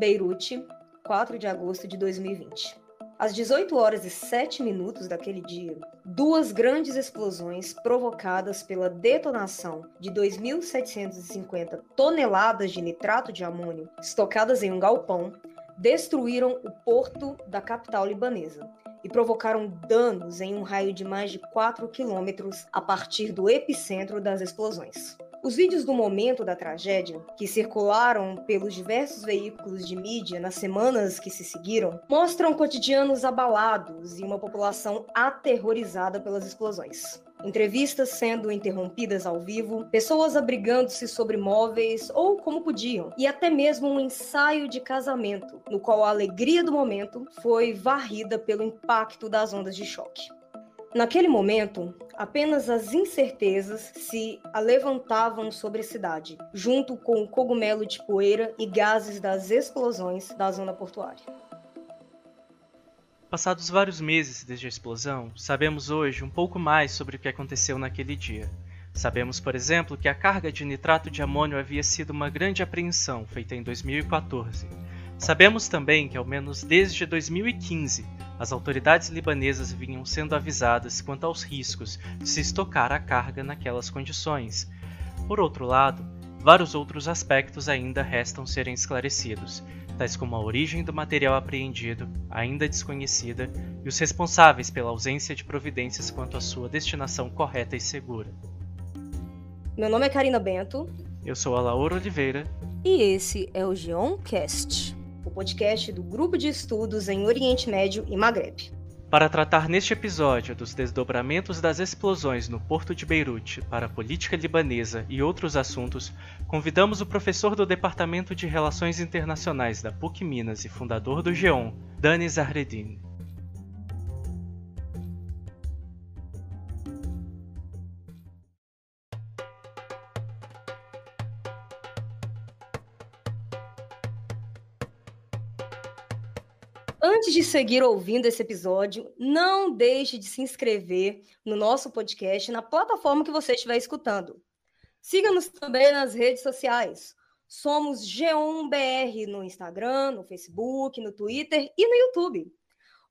Beirute, 4 de agosto de 2020. Às 18 horas e 7 minutos daquele dia, duas grandes explosões provocadas pela detonação de 2.750 toneladas de nitrato de amônio estocadas em um galpão destruíram o porto da capital libanesa e provocaram danos em um raio de mais de 4 quilômetros a partir do epicentro das explosões. Os vídeos do momento da tragédia, que circularam pelos diversos veículos de mídia nas semanas que se seguiram, mostram cotidianos abalados e uma população aterrorizada pelas explosões. Entrevistas sendo interrompidas ao vivo, pessoas abrigando-se sobre móveis ou como podiam, e até mesmo um ensaio de casamento, no qual a alegria do momento foi varrida pelo impacto das ondas de choque. Naquele momento, apenas as incertezas se alevantavam sobre a cidade, junto com o cogumelo de poeira e gases das explosões da zona portuária. Passados vários meses desde a explosão, sabemos hoje um pouco mais sobre o que aconteceu naquele dia. Sabemos, por exemplo, que a carga de nitrato de amônio havia sido uma grande apreensão feita em 2014. Sabemos também que, ao menos desde 2015, as autoridades libanesas vinham sendo avisadas quanto aos riscos de se estocar a carga naquelas condições. Por outro lado, vários outros aspectos ainda restam serem esclarecidos, tais como a origem do material apreendido, ainda desconhecida, e os responsáveis pela ausência de providências quanto à sua destinação correta e segura. Meu nome é Karina Bento. Eu sou a Laura Oliveira. E esse é o Geoncast o podcast do Grupo de Estudos em Oriente Médio e Maghreb. Para tratar neste episódio dos desdobramentos das explosões no porto de Beirute para a política libanesa e outros assuntos, convidamos o professor do Departamento de Relações Internacionais da PUC Minas e fundador do GEON, Dani Zahreddin. Antes de seguir ouvindo esse episódio, não deixe de se inscrever no nosso podcast na plataforma que você estiver escutando. Siga-nos também nas redes sociais. Somos G1BR no Instagram, no Facebook, no Twitter e no YouTube.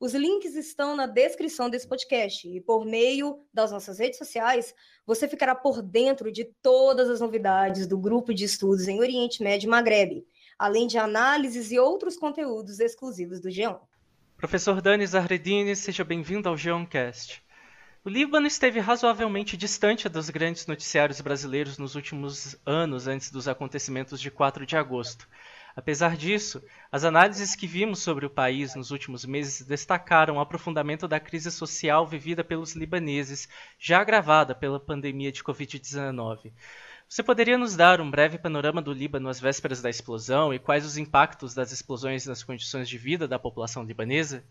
Os links estão na descrição desse podcast e por meio das nossas redes sociais, você ficará por dentro de todas as novidades do grupo de estudos em Oriente Médio e Maghreb, além de análises e outros conteúdos exclusivos do G1. Professor Dani Zahredini, seja bem-vindo ao Geoncast. O Líbano esteve razoavelmente distante dos grandes noticiários brasileiros nos últimos anos antes dos acontecimentos de 4 de agosto. Apesar disso, as análises que vimos sobre o país nos últimos meses destacaram o aprofundamento da crise social vivida pelos libaneses, já agravada pela pandemia de Covid-19. Você poderia nos dar um breve panorama do Líbano às vésperas da explosão e quais os impactos das explosões nas condições de vida da população libanesa?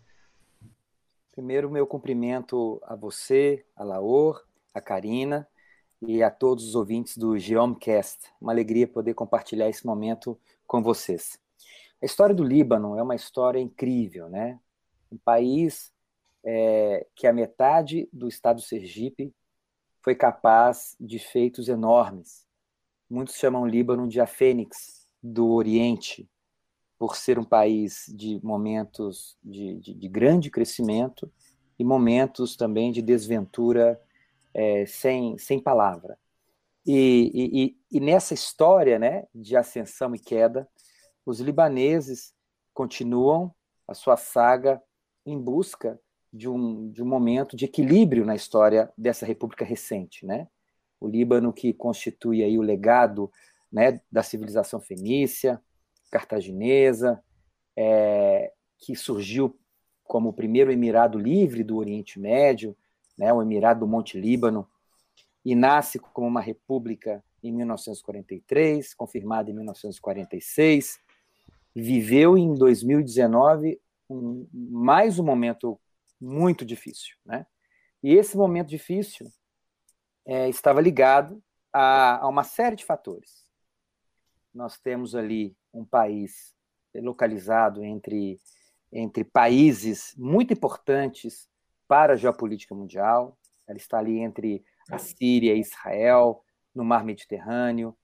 Primeiro, meu cumprimento a você, a Laor, a Karina e a todos os ouvintes do Geomcast. Uma alegria poder compartilhar esse momento com vocês. A história do Líbano é uma história incrível, né? Um país é, que a metade do estado Sergipe foi capaz de feitos enormes Muitos chamam o Líbano de a Fênix do Oriente, por ser um país de momentos de, de, de grande crescimento e momentos também de desventura é, sem, sem palavra. E, e, e, nessa história né, de ascensão e queda, os libaneses continuam a sua saga em busca de um, de um momento de equilíbrio na história dessa república recente. Né? O Líbano que constitui aí o legado né, da civilização fenícia, cartaginesa, é, que surgiu como o primeiro emirado livre do Oriente Médio, né, o Emirado do Monte Líbano, e nasce como uma república em 1943, confirmada em 1946, viveu em 2019 um, mais um momento muito difícil, né? E esse momento difícil é, estava ligado a, a uma série de fatores. Nós temos ali um país localizado entre, entre países muito importantes para a geopolítica mundial. Ela está ali entre a Síria e Israel, no mar Mediterrâneo.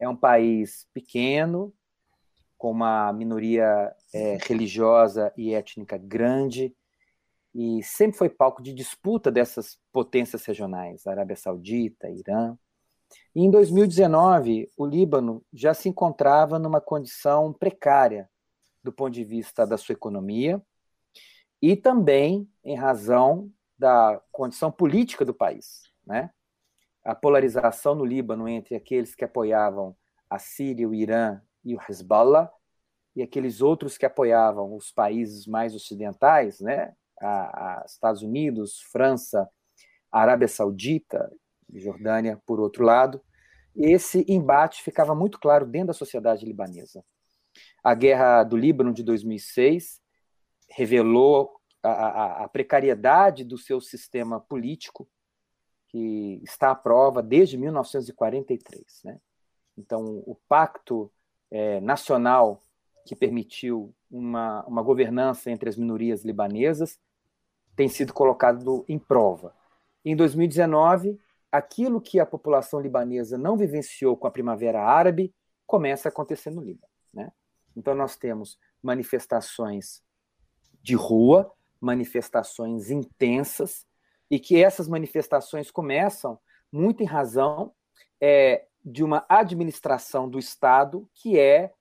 É um país pequeno, com uma minoria é, religiosa e étnica grande, e sempre foi palco de disputa dessas potências regionais, Arábia Saudita, Irã. E em 2019, o Líbano já se encontrava numa condição precária do ponto de vista da sua economia e também em razão da condição política do país, né? A polarização no Líbano entre aqueles que apoiavam a Síria, o Irã e o Hezbollah e aqueles outros que apoiavam os países mais ocidentais, né? A, a Estados Unidos, França, Arábia Saudita, Jordânia, por outro lado, esse embate ficava muito claro dentro da sociedade libanesa. A guerra do Líbano de 2006 revelou a, a, a precariedade do seu sistema político, que está à prova desde 1943. Né? Então, o pacto é, nacional que permitiu uma, uma governança entre as minorias libanesas tem sido colocado em prova. Em 2019, aquilo que a população libanesa não vivenciou com a Primavera Árabe começa a acontecer no Líbano. Né? Então, nós temos manifestações de rua, manifestações intensas, e que essas manifestações começam muito em razão é, de uma administração do Estado que é,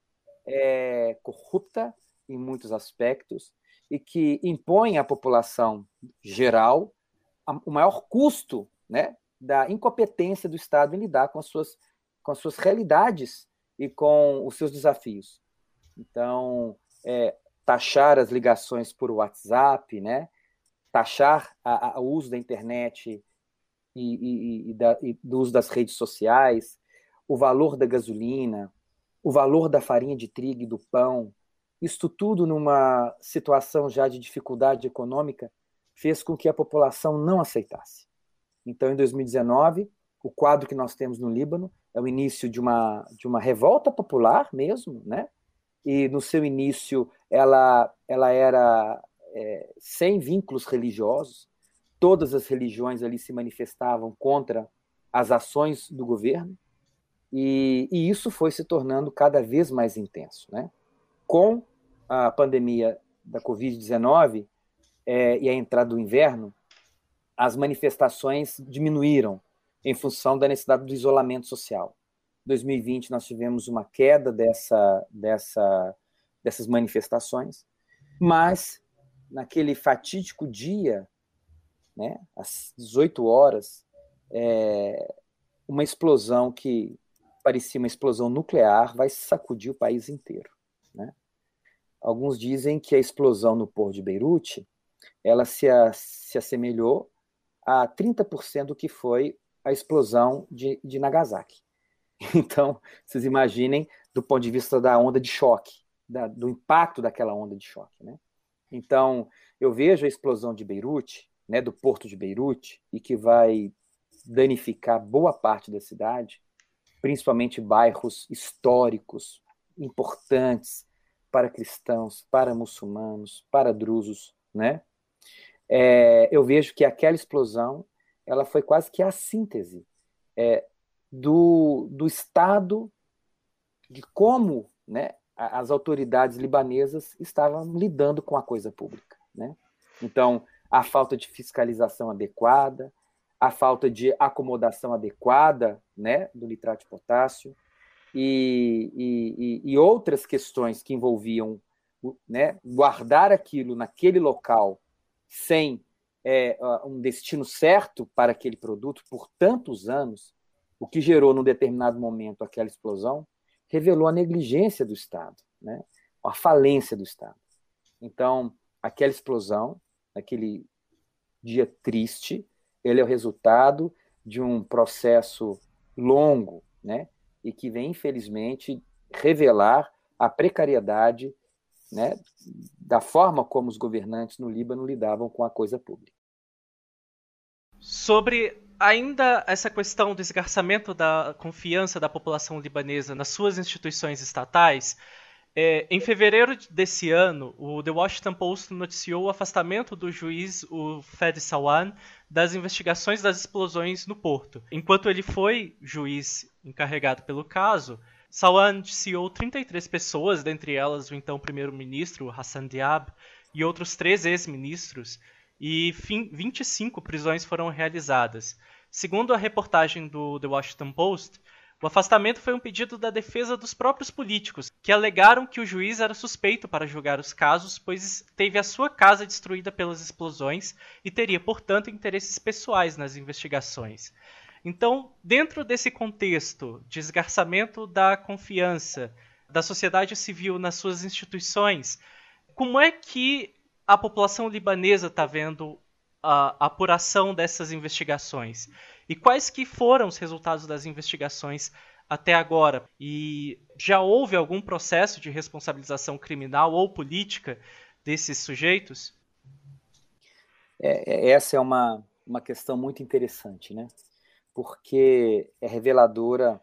é corrupta em muitos aspectos e que impõe à população geral o maior custo né, da incompetência do Estado em lidar com as suas, com as suas realidades e com os seus desafios. Então, é, taxar as ligações por WhatsApp, né? taxar o uso da internet e, e, e, da, e do uso das redes sociais, o valor da gasolina, o valor da farinha de trigo e do pão, isto tudo numa situação já de dificuldade econômica fez com que a população não aceitasse. Então, em 2019, o quadro que nós temos no Líbano é o início de uma, de uma revolta popular mesmo, né? e no seu início ela, ela era é, sem vínculos religiosos, todas as religiões ali se manifestavam contra as ações do governo, e, e isso foi se tornando cada vez mais intenso. Né? Com a pandemia da Covid-19 é, e a entrada do inverno, as manifestações diminuíram em função da necessidade do isolamento social. 2020 nós tivemos uma queda dessa, dessa, dessas manifestações, mas naquele fatídico dia, né, às 18 horas, é, uma explosão que parecia uma explosão nuclear vai sacudir o país inteiro. Né? Alguns dizem que a explosão no porto de Beirute ela se, a, se assemelhou a 30% do que foi a explosão de, de Nagasaki. Então, vocês imaginem do ponto de vista da onda de choque, da, do impacto daquela onda de choque. Né? Então, eu vejo a explosão de Beirute, né, do porto de Beirute, e que vai danificar boa parte da cidade, principalmente bairros históricos importantes para cristãos, para muçulmanos, para drusos, né? É, eu vejo que aquela explosão ela foi quase que a síntese é, do, do estado de como né, as autoridades libanesas estavam lidando com a coisa pública. Né? Então, a falta de fiscalização adequada, a falta de acomodação adequada né, do nitrato de potássio e, e, e outras questões que envolviam né, guardar aquilo naquele local sem é, um destino certo para aquele produto por tantos anos, o que gerou, num determinado momento, aquela explosão, revelou a negligência do Estado, né? a falência do Estado. Então, aquela explosão, aquele dia triste, ele é o resultado de um processo longo, né? E que vem, infelizmente, revelar a precariedade né, da forma como os governantes no Líbano lidavam com a coisa pública. Sobre ainda essa questão do esgarçamento da confiança da população libanesa nas suas instituições estatais, é, em fevereiro desse ano, o The Washington Post noticiou o afastamento do juiz o Fed Sawan das investigações das explosões no porto. Enquanto ele foi juiz encarregado pelo caso, Salwan noticiou 33 pessoas, dentre elas o então primeiro-ministro Hassan Diab e outros três ex-ministros, e 25 prisões foram realizadas. Segundo a reportagem do The Washington Post, o afastamento foi um pedido da defesa dos próprios políticos, que alegaram que o juiz era suspeito para julgar os casos, pois teve a sua casa destruída pelas explosões e teria, portanto, interesses pessoais nas investigações. Então, dentro desse contexto de esgarçamento da confiança da sociedade civil nas suas instituições, como é que a população libanesa está vendo a apuração dessas investigações? E quais que foram os resultados das investigações até agora? E já houve algum processo de responsabilização criminal ou política desses sujeitos? É, é, essa é uma, uma questão muito interessante, né? Porque é reveladora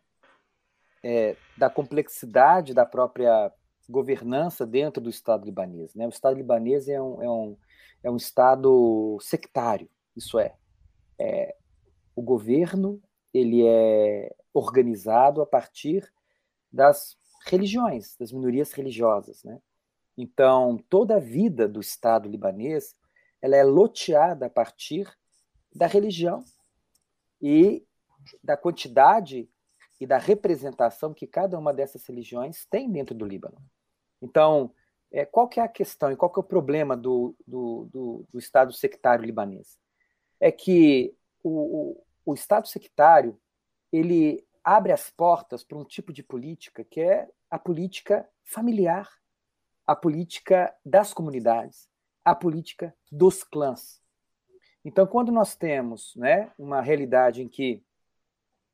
é, da complexidade da própria governança dentro do Estado libanês. Né? O Estado libanês é um, é um, é um Estado sectário, isso é, é o governo ele é organizado a partir das religiões, das minorias religiosas, né? Então, toda a vida do Estado libanês, ela é loteada a partir da religião e da quantidade e da representação que cada uma dessas religiões tem dentro do Líbano. Então, é, qual que é a questão e qual que é o problema do, do, do, do Estado sectário libanês? É que o, o Estado sectário ele abre as portas para um tipo de política que é a política familiar, a política das comunidades, a política dos clãs. Então, quando nós temos né, uma realidade em que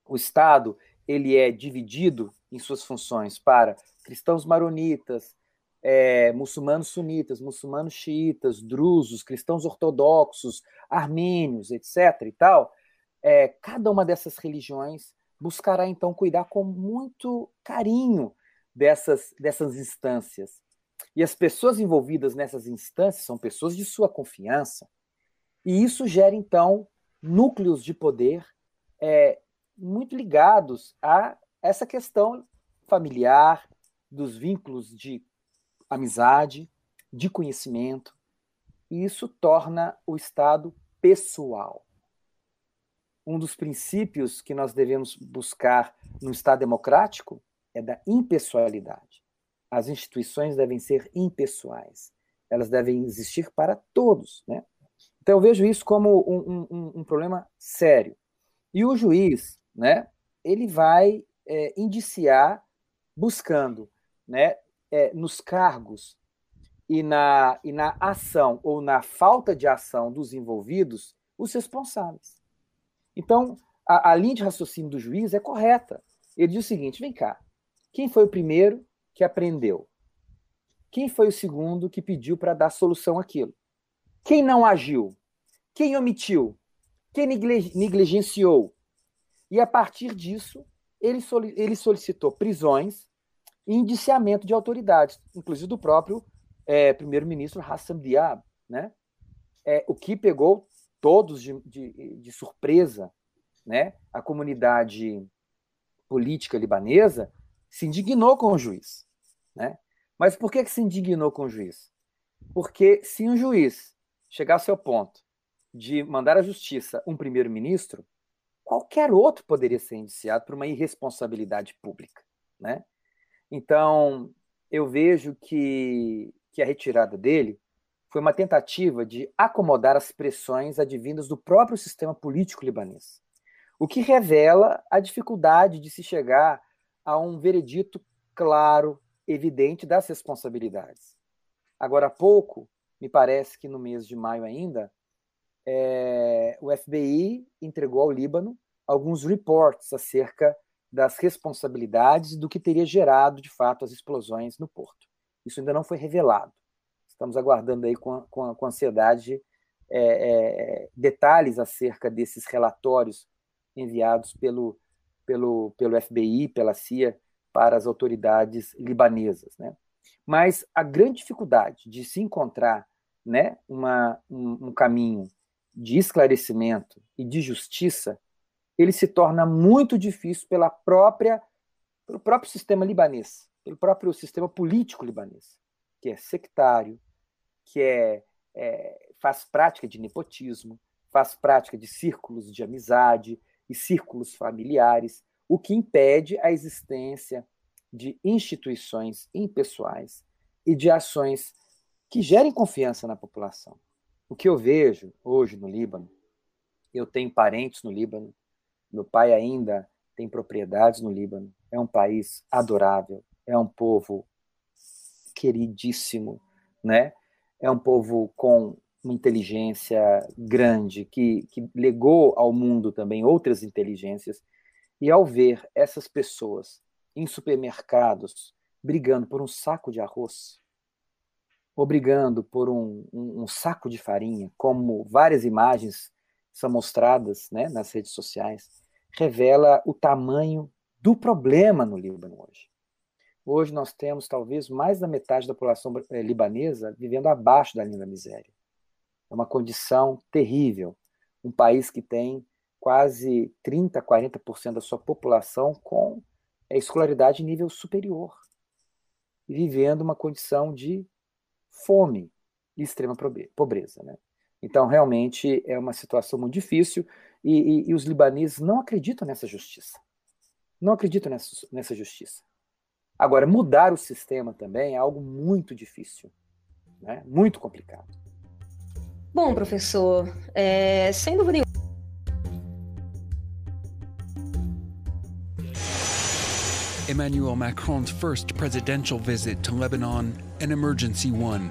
o Estado ele é dividido em suas funções para cristãos maronitas, é, muçulmanos sunitas, muçulmanos xiitas, drusos, cristãos ortodoxos, armênios, etc. e tal, é, cada uma dessas religiões buscará então cuidar com muito carinho dessas, dessas instâncias. E as pessoas envolvidas nessas instâncias são pessoas de sua confiança. E isso gera então núcleos de poder é, muito ligados a essa questão familiar, dos vínculos de amizade, de conhecimento. E isso torna o Estado pessoal um dos princípios que nós devemos buscar no Estado democrático é da impessoalidade. As instituições devem ser impessoais. Elas devem existir para todos. Né? Então, eu vejo isso como um, um, um problema sério. E o juiz, né, ele vai é, indiciar buscando né, é, nos cargos e na, e na ação ou na falta de ação dos envolvidos os responsáveis. Então, a, a linha de raciocínio do juiz é correta. Ele diz o seguinte: vem cá, quem foi o primeiro que aprendeu? Quem foi o segundo que pediu para dar solução àquilo? Quem não agiu? Quem omitiu? Quem negligenciou? E a partir disso, ele, ele solicitou prisões e indiciamento de autoridades, inclusive do próprio é, primeiro-ministro Hassan Diab, né? É, o que pegou todos de, de, de surpresa, né? A comunidade política libanesa se indignou com o juiz, né? Mas por que, que se indignou com o juiz? Porque se um juiz chegasse ao ponto de mandar à justiça um primeiro-ministro, qualquer outro poderia ser indiciado por uma irresponsabilidade pública, né? Então, eu vejo que, que a retirada dele foi uma tentativa de acomodar as pressões advindas do próprio sistema político libanês, o que revela a dificuldade de se chegar a um veredito claro, evidente das responsabilidades. Agora há pouco, me parece que no mês de maio ainda, é, o FBI entregou ao Líbano alguns reports acerca das responsabilidades do que teria gerado, de fato, as explosões no porto. Isso ainda não foi revelado. Estamos aguardando aí com, com, com ansiedade é, é, detalhes acerca desses relatórios enviados pelo, pelo, pelo FBI, pela CIA, para as autoridades libanesas. Né? Mas a grande dificuldade de se encontrar né, uma, um, um caminho de esclarecimento e de justiça, ele se torna muito difícil pela própria pelo próprio sistema libanês, pelo próprio sistema político libanês, que é sectário, que é, é faz prática de nepotismo, faz prática de círculos de amizade e círculos familiares, o que impede a existência de instituições impessoais e de ações que gerem confiança na população. O que eu vejo hoje no Líbano, eu tenho parentes no Líbano, meu pai ainda tem propriedades no Líbano, é um país adorável, é um povo queridíssimo, né? É um povo com uma inteligência grande que, que legou ao mundo também outras inteligências. E ao ver essas pessoas em supermercados brigando por um saco de arroz, ou brigando por um, um, um saco de farinha, como várias imagens são mostradas né, nas redes sociais, revela o tamanho do problema no Líbano hoje. Hoje nós temos talvez mais da metade da população eh, libanesa vivendo abaixo da linha da miséria. É uma condição terrível. Um país que tem quase 30, 40% da sua população com escolaridade em nível superior, e vivendo uma condição de fome e extrema pobreza. Né? Então, realmente, é uma situação muito difícil e, e, e os libaneses não acreditam nessa justiça. Não acreditam nessa, nessa justiça. Agora, mudar o sistema também é algo muito difícil, né? muito complicado. Bom, professor, é, sem dúvida nenhuma. Emmanuel Macron's first presidential visit to Lebanon, an emergency one.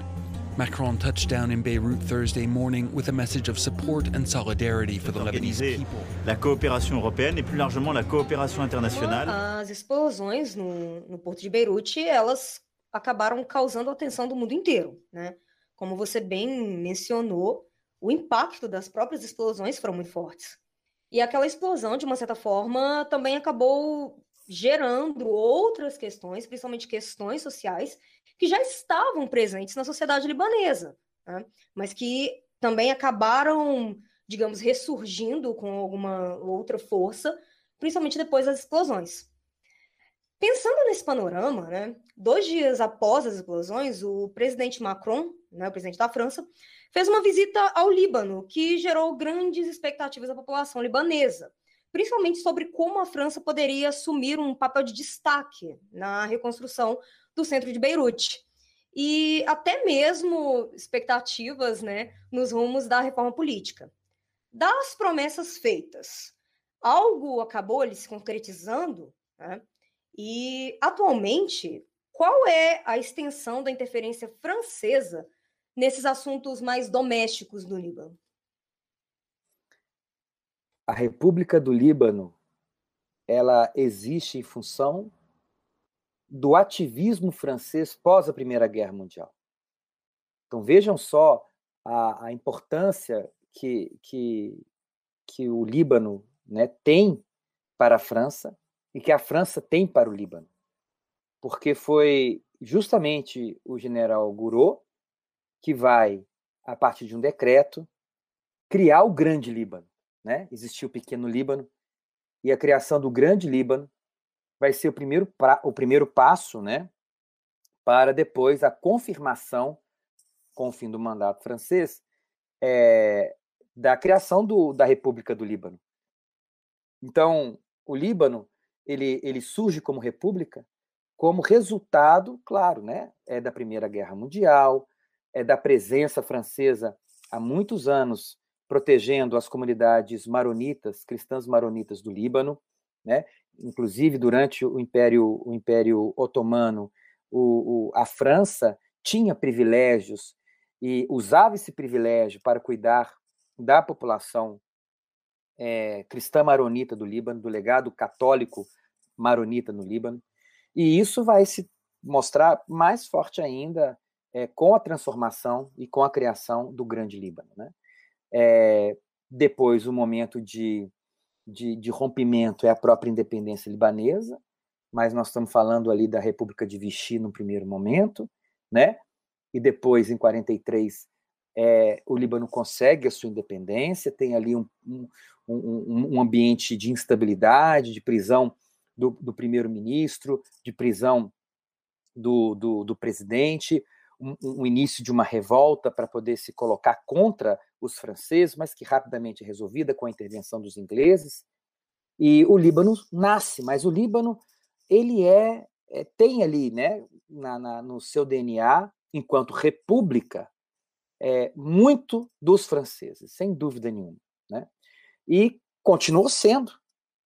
Macron touched down in Beirut Thursday morning with a message of support and solidarity for the Lebanese people. La coopération européenne et plus largement la coopération internationale. As explosões no, no porto de Beirute, elas acabaram causando a atenção do mundo inteiro, né? Como você bem mencionou, o impacto das próprias explosões foram muito fortes. E aquela explosão, de uma certa forma, também acabou gerando outras questões, principalmente questões sociais, que já estavam presentes na sociedade libanesa, né? mas que também acabaram, digamos, ressurgindo com alguma outra força, principalmente depois das explosões. Pensando nesse panorama, né, dois dias após as explosões, o presidente Macron, né, o presidente da França, fez uma visita ao Líbano, que gerou grandes expectativas da população libanesa, principalmente sobre como a França poderia assumir um papel de destaque na reconstrução do centro de Beirute. E até mesmo expectativas né, nos rumos da reforma política. Das promessas feitas, algo acabou ali se concretizando, né? E, atualmente, qual é a extensão da interferência francesa nesses assuntos mais domésticos do Líbano? A República do Líbano, ela existe em função do ativismo francês pós a Primeira Guerra Mundial. Então vejam só a, a importância que, que, que o Líbano né, tem para a França e que a França tem para o Líbano. Porque foi justamente o general Gouraud que vai, a partir de um decreto, criar o Grande Líbano. Né? Existia o Pequeno Líbano, e a criação do Grande Líbano vai ser o primeiro, pra, o primeiro passo né, para depois a confirmação, com o fim do mandato francês, é, da criação do, da República do Líbano. Então, o Líbano ele, ele surge como república como resultado, claro, né, é da Primeira Guerra Mundial, é da presença francesa há muitos anos protegendo as comunidades maronitas, cristãs maronitas do Líbano, né? Inclusive durante o Império, o Império Otomano, o, o, a França tinha privilégios e usava esse privilégio para cuidar da população é, cristã maronita do Líbano, do legado católico maronita no Líbano. E isso vai se mostrar mais forte ainda é, com a transformação e com a criação do Grande Líbano. Né? É, depois, o momento de, de, de, rompimento é a própria independência libanesa, mas nós estamos falando ali da República de Vichy no primeiro momento, né? e depois, em 43, é, o Líbano consegue a sua independência, tem ali um, um, um, um ambiente de instabilidade, de prisão do, do primeiro-ministro, de prisão do, do, do presidente, um, um, início de uma revolta para poder se colocar contra os franceses, mas que rapidamente é resolvida com a intervenção dos ingleses. E o Líbano nasce, mas o Líbano ele é, é tem ali, né, na, na, no seu DNA, enquanto república, é, muito dos franceses, sem dúvida nenhuma, né? E continuou sendo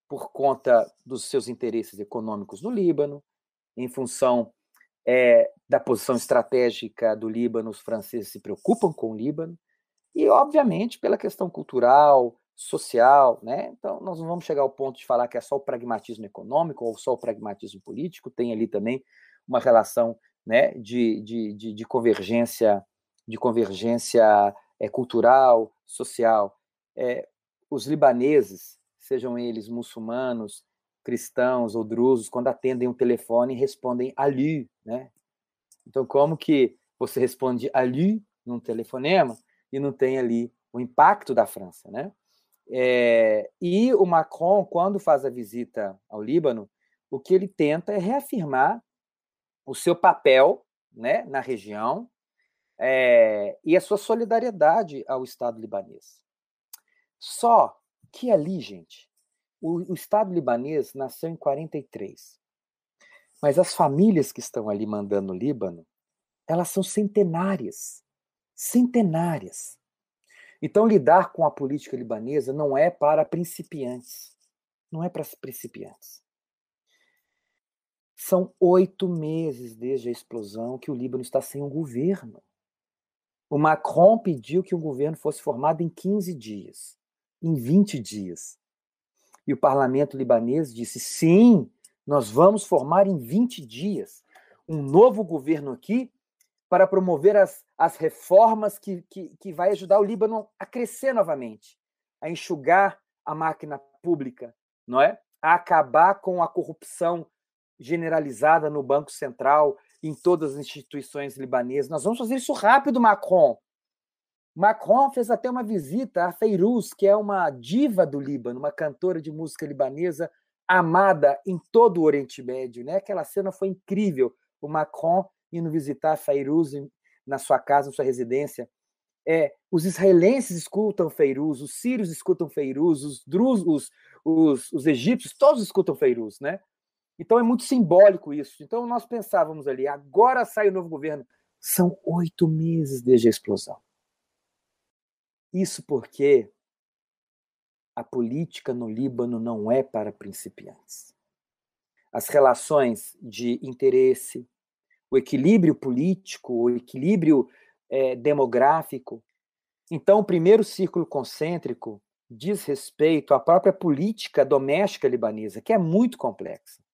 por conta dos seus interesses econômicos no Líbano, em função é, da posição estratégica do Líbano, os franceses se preocupam com o Líbano, e, obviamente, pela questão cultural, social, né? Então, nós não vamos chegar ao ponto de falar que é só o pragmatismo econômico ou só o pragmatismo político, tem ali também uma relação né, de, de, de, de convergência, de convergência é, cultural, social. É, os libaneses, sejam eles muçulmanos, cristãos ou drusos, quando atendem um telefone, respondem Ali, né? Então, como que você responde Ali num telefonema e não tem ali o impacto da França, né? É, e o Macron, quando faz a visita ao Líbano, o que ele tenta é reafirmar o seu papel né, na região é, e a sua solidariedade ao Estado libanês. Só que ali, gente, o, o Estado libanês nasceu em 43. Mas as famílias que estão ali mandando o Líbano, elas são centenárias. Centenárias. Então, lidar com a política libanesa não é para principiantes. Não é para principiantes. São oito meses desde a explosão que o Líbano está sem um governo. O Macron pediu que o governo fosse formado em 15 dias, em 20 dias. E o parlamento libanês disse: sim, nós vamos formar em 20 dias um novo governo aqui para promover as, as reformas que, que, que vai ajudar o Líbano a crescer novamente, a enxugar a máquina pública, não é? A acabar com a corrupção generalizada no Banco Central, em todas as instituições libanesas. Nós vamos fazer isso rápido, Macron. Macron fez até uma visita a Feiruz, que é uma diva do Líbano, uma cantora de música libanesa amada em todo o Oriente Médio. Né? Aquela cena foi incrível. O Macron indo visitar Feiruz na sua casa, na sua residência. É, os israelenses escutam Feiruz, os sírios escutam Feiruz, os drus, os, os, os egípcios, todos escutam Feiruz, né? Então é muito simbólico isso. Então nós pensávamos ali, agora sai o novo governo. São oito meses desde a explosão. Isso porque a política no Líbano não é para principiantes. As relações de interesse, o equilíbrio político, o equilíbrio é, demográfico. Então, o primeiro círculo concêntrico diz respeito à própria política doméstica libanesa, que é muito complexa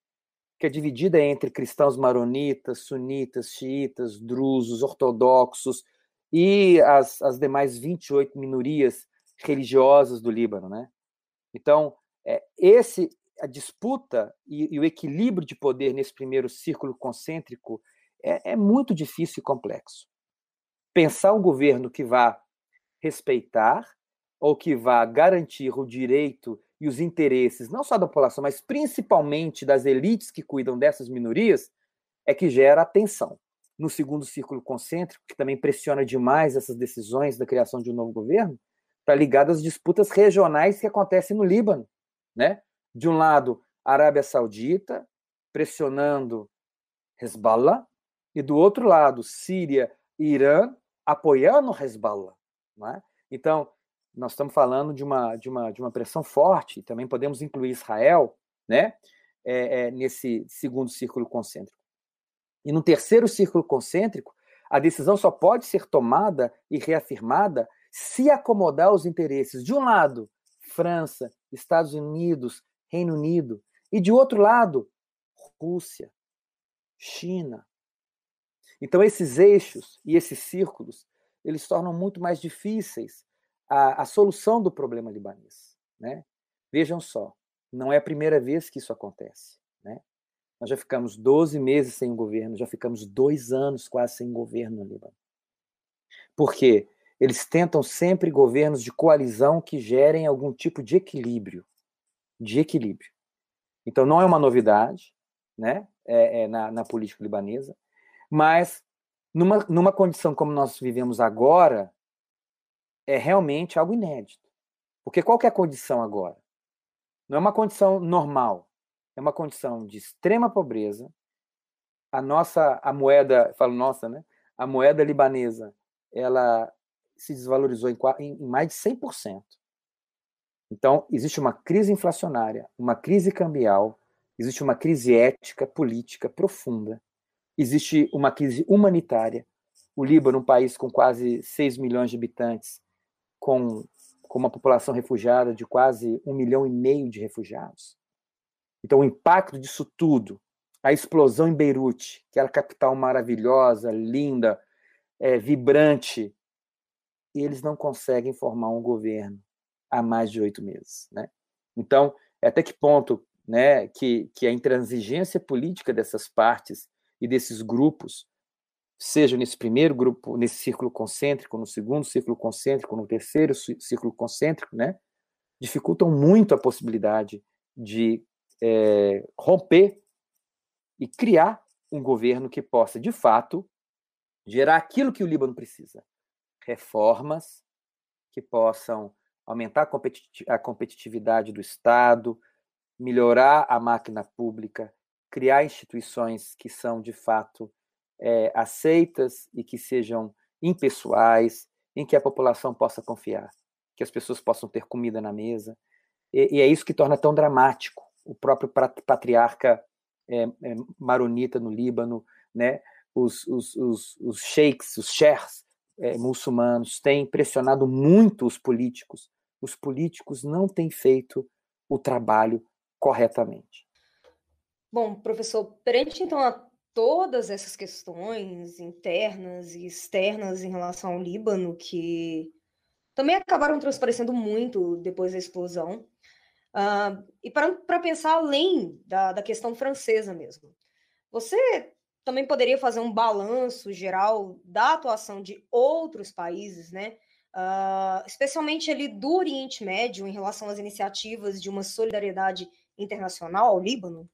que é dividida entre cristãos maronitas, sunitas, xiitas, drusos, ortodoxos e as, as demais 28 minorias religiosas do Líbano, né? Então, é, esse a disputa e, e, o equilíbrio de poder nesse primeiro círculo concêntrico é, é muito difícil e complexo. Pensar um governo que vá respeitar ou que vá garantir o direito e os interesses, não só da população, mas principalmente das elites que cuidam dessas minorias, é que gera tensão. No segundo círculo concêntrico, que também pressiona demais essas decisões da criação de um novo governo, está ligado às disputas regionais que acontecem no Líbano. Né? De um lado, a Arábia Saudita pressionando Hezbollah, e do outro lado, Síria e Irã apoiando Hezbollah. É? Então, nós estamos falando de uma, de uma, de uma pressão forte, também podemos incluir Israel né, é, é, nesse segundo círculo concêntrico. E no terceiro círculo concêntrico, a decisão só pode ser tomada e reafirmada se acomodar aos interesses, de um lado, França, Estados Unidos, Reino Unido, e de outro lado, Rússia, China. Então, esses eixos e esses círculos, eles tornam muito mais difíceis a, a solução do problema libanês. Né? Vejam só, não é a primeira vez que isso acontece. Né? Nós já ficamos 12 meses sem governo, já ficamos dois anos quase sem governo no Líbano. Por quê? Eles tentam sempre governos de coalizão que gerem algum tipo de equilíbrio. De equilíbrio. Então, não é uma novidade né, é, é na, na política libanesa, mas numa, numa condição como nós vivemos agora, é realmente algo inédito. Porque qual é a condição agora? Não é uma condição normal, é uma condição de extrema pobreza. A nossa, a moeda, falo nossa, né? A moeda libanesa, ela se desvalorizou em, em mais de 100%. Então, existe uma crise inflacionária, uma crise cambial, existe uma crise ética, política profunda, existe uma crise humanitária. O Líbano, um país com quase 6 milhões de habitantes, com, com uma população refugiada de quase um milhão e meio de refugiados. Então, o impacto disso tudo, a explosão em Beirute, que era capital maravilhosa, linda, é, vibrante, e eles não conseguem formar um governo há mais de oito meses. Né? Então, até que ponto né, que, que a intransigência política dessas partes e desses grupos, seja nesse primeiro grupo, nesse círculo concêntrico, no segundo círculo concêntrico, no terceiro círculo concêntrico, né, dificultam muito a possibilidade de é, romper e criar um governo que possa, de fato, gerar aquilo que o Líbano precisa: reformas que possam aumentar a competitividade do Estado, melhorar a máquina pública, criar instituições que são de fato é, aceitas e que sejam impessoais, em que a população possa confiar, que as pessoas possam ter comida na mesa. E, e é isso que torna tão dramático o próprio patriarca é, é, maronita no Líbano, né? os, os, os, os sheiks, os sheikhs é, muçulmanos têm pressionado muito os políticos os políticos não têm feito o trabalho corretamente. Bom, professor, perante então a todas essas questões internas e externas em relação ao Líbano, que também acabaram transparecendo muito depois da explosão, e para pensar além da, da questão francesa mesmo, você também poderia fazer um balanço geral da atuação de outros países, né? uh, especialmente ali do Oriente Médio, em relação às iniciativas de uma solidariedade internacional ao Líbano?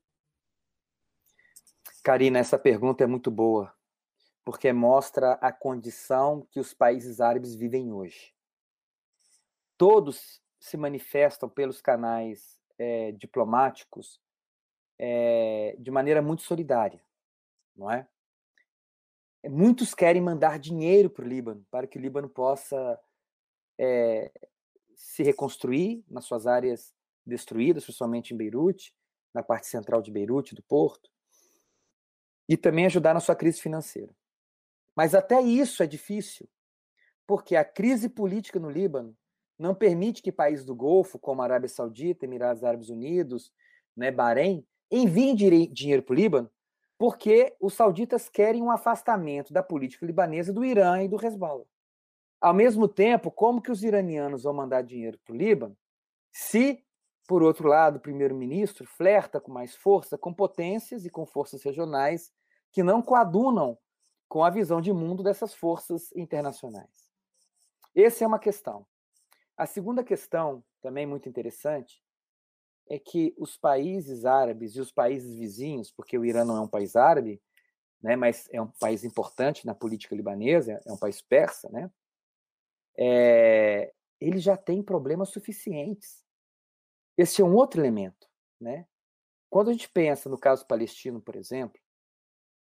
Karina, essa pergunta é muito boa, porque mostra a condição que os países árabes vivem hoje. Todos se manifestam pelos canais é, diplomáticos é, de maneira muito solidária, não é? Muitos querem mandar dinheiro para o Líbano, para que o Líbano possa é, se reconstruir nas suas áreas destruídas, principalmente em Beirute, na parte central de Beirute, do porto, e também ajudar na sua crise financeira. Mas até isso é difícil, porque a crise política no Líbano não permite que países do Golfo, como a Arábia Saudita, Emirados Árabes Unidos, né, Bahrein, enviem dinheiro para o Líbano, porque os sauditas querem um afastamento da política libanesa do Irã e do Hezbollah. Ao mesmo tempo, como que os iranianos vão mandar dinheiro para o Líbano se, por outro lado, o primeiro-ministro flerta com mais força com potências e com forças regionais que não coadunam com a visão de mundo dessas forças internacionais? Essa é uma questão. A segunda questão, também muito interessante, é que os países árabes e os países vizinhos, porque o Irã não é um país árabe, né, mas é um país importante na política libanesa, é um país persa, né? é, ele já tem problemas suficientes. Esse é um outro elemento. Né? Quando a gente pensa no caso palestino, por exemplo,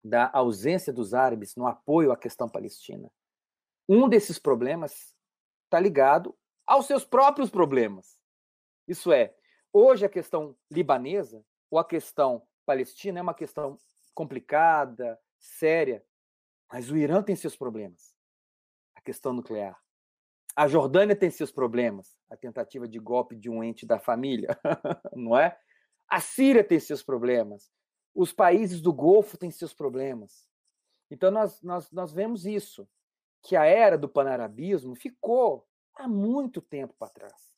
da ausência dos árabes no apoio à questão palestina, um desses problemas está ligado aos seus próprios problemas. Isso é, hoje a questão libanesa ou a questão palestina é uma questão complicada, séria, mas o Irã tem seus problemas. A questão nuclear. A Jordânia tem seus problemas, a tentativa de golpe de um ente da família, não é? A Síria tem seus problemas, os países do Golfo têm seus problemas. Então nós, nós, nós vemos isso, que a era do panarabismo ficou há muito tempo para trás.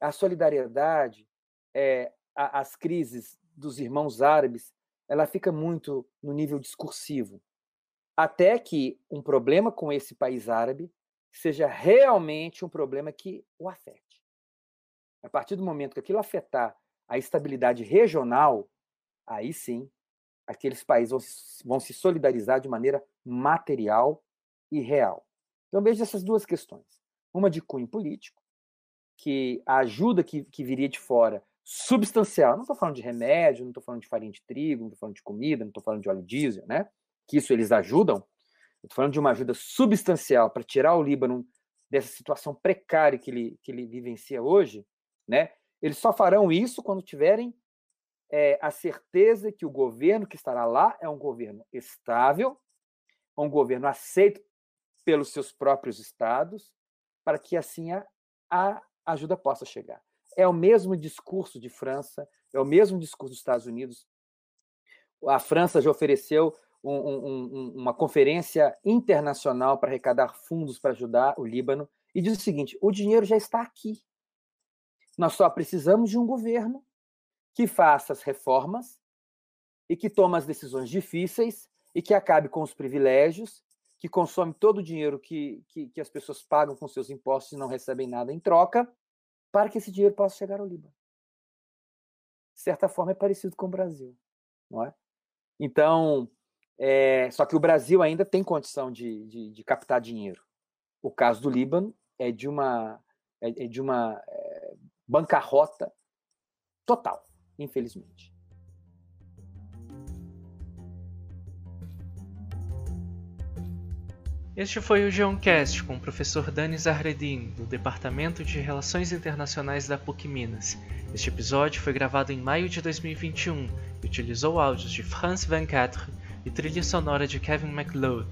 A solidariedade, é, a, as crises dos irmãos árabes, ela fica muito no nível discursivo. Até que um problema com esse país árabe seja realmente um problema que o afete. A partir do momento que aquilo afetar a estabilidade regional, aí sim, aqueles países vão se, vão se solidarizar de maneira material e real. Então veja essas duas questões. Uma de cunho político, que a ajuda que, que viria de fora, substancial, não estou falando de remédio, não estou falando de farinha de trigo, não estou falando de comida, não estou falando de óleo diesel, né? Que isso eles ajudam. Estou falando de uma ajuda substancial para tirar o Líbano dessa situação precária que ele, que ele vivencia hoje, né? Eles só farão isso quando tiverem é, a certeza que o governo que estará lá é um governo estável, um governo aceito pelos seus próprios estados, para que assim a, a ajuda possa chegar. É o mesmo discurso de França, é o mesmo discurso dos Estados Unidos. A França já ofereceu um, um, uma conferência internacional para arrecadar fundos para ajudar o Líbano e diz o seguinte: o dinheiro já está aqui. Nós só precisamos de um governo que faça as reformas e que tome as decisões difíceis e que acabe com os privilégios, que consome todo o dinheiro que, que, que as pessoas pagam com seus impostos e não recebem nada em troca, para que esse dinheiro possa chegar ao Líbano. De certa forma, é parecido com o Brasil, não é? Então, é, só que o Brasil ainda tem condição de, de, de, captar dinheiro. O caso do Líbano é de uma, é, é de uma é, bancarrota total infelizmente. Este foi o Geoncast com o professor Dani Zahredin, do Departamento de Relações Internacionais da PUC Minas. Este episódio foi gravado em maio de 2021 e utilizou áudios de Franz Van Catre e trilha sonora de Kevin MacLeod.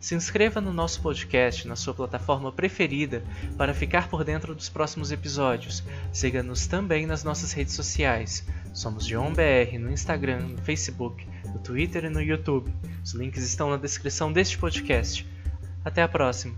Se inscreva no nosso podcast na sua plataforma preferida para ficar por dentro dos próximos episódios. Siga-nos também nas nossas redes sociais. Somos JohnBR no Instagram, no Facebook, no Twitter e no YouTube. Os links estão na descrição deste podcast. Até a próxima!